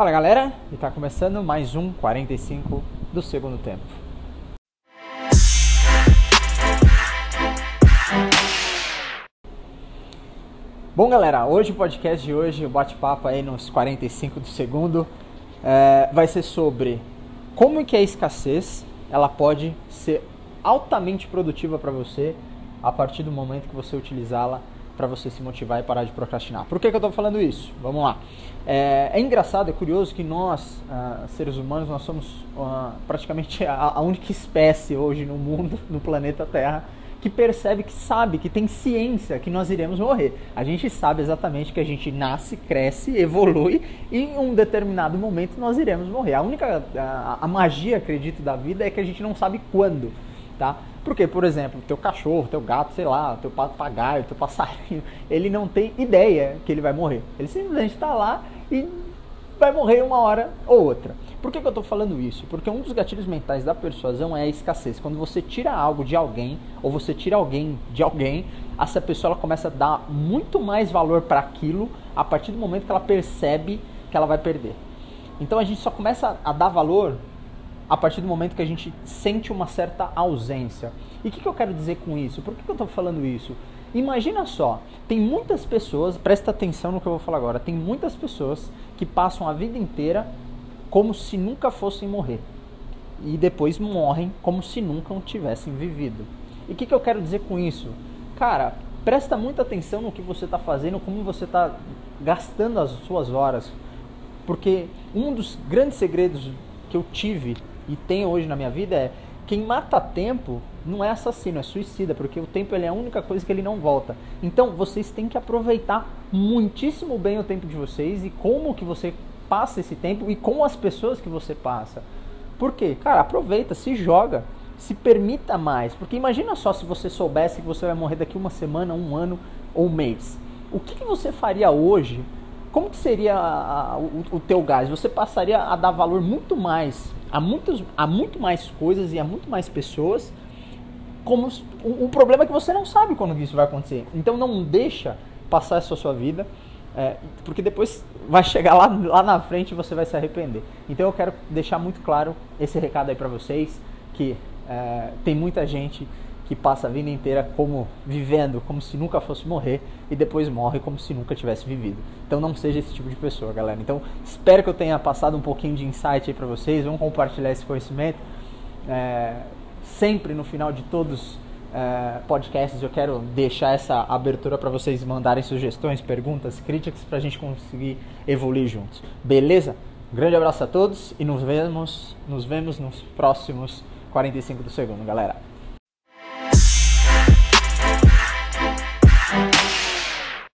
Fala galera, e tá começando mais um 45 do segundo tempo. Bom galera, hoje o podcast de hoje, o bate-papo aí nos 45 do segundo, é, vai ser sobre como que a escassez ela pode ser altamente produtiva para você a partir do momento que você utilizá-la para você se motivar e parar de procrastinar. Por que, que eu estou falando isso? Vamos lá. É, é, engraçado, é curioso que nós, uh, seres humanos, nós somos uh, praticamente a, a, única espécie hoje no mundo, no planeta Terra, que percebe, que sabe, que tem ciência que nós iremos morrer. A gente sabe exatamente que a gente nasce, cresce, evolui e em um determinado momento nós iremos morrer. A única a, a magia, acredito, da vida é que a gente não sabe quando, tá? Porque, por exemplo, teu cachorro, teu gato, sei lá, teu papagaio, teu passarinho, ele não tem ideia que ele vai morrer. Ele simplesmente está lá e vai morrer uma hora ou outra. Por que, que eu estou falando isso? Porque um dos gatilhos mentais da persuasão é a escassez. Quando você tira algo de alguém, ou você tira alguém de alguém, essa pessoa ela começa a dar muito mais valor para aquilo a partir do momento que ela percebe que ela vai perder. Então a gente só começa a dar valor a partir do momento que a gente sente uma certa ausência. E o que, que, eu quero dizer com isso? Por que, que eu estou falando isso? Imagina só, tem muitas pessoas, presta atenção no que eu vou falar agora, tem muitas pessoas que passam a vida inteira como se nunca fossem morrer. E depois morrem como se nunca tivessem vivido. E o que, que eu quero dizer com isso? Cara, presta muita atenção no que você está fazendo, como você está gastando as suas horas. Porque um dos grandes segredos que eu tive e tenho hoje na minha vida é quem mata tempo não é assassino, é suicida, porque o tempo ele é a única coisa que ele não volta. Então vocês têm que aproveitar muitíssimo bem o tempo de vocês e como que você passa esse tempo e com as pessoas que você passa. Por quê? Cara, aproveita, se joga, se permita mais. Porque imagina só se você soubesse que você vai morrer daqui uma semana, um ano ou um mês. O que, que você faria hoje? Como que seria a, a, o, o teu gás? Você passaria a dar valor muito mais há, muitos, há muito mais coisas e há muito mais pessoas. Como o, o problema é que você não sabe quando isso vai acontecer. Então não deixa passar essa sua vida, é, porque depois vai chegar lá, lá na frente e você vai se arrepender. Então eu quero deixar muito claro esse recado aí para vocês, que é, tem muita gente que passa a vida inteira como vivendo como se nunca fosse morrer e depois morre como se nunca tivesse vivido. Então não seja esse tipo de pessoa, galera. Então espero que eu tenha passado um pouquinho de insight aí para vocês. Vamos compartilhar esse conhecimento. É, sempre no final de todos é, podcasts eu quero deixar essa abertura para vocês mandarem sugestões, perguntas, críticas para a gente conseguir evoluir juntos. Beleza? Grande abraço a todos e nos vemos, nos vemos nos próximos 45 do segundo, galera.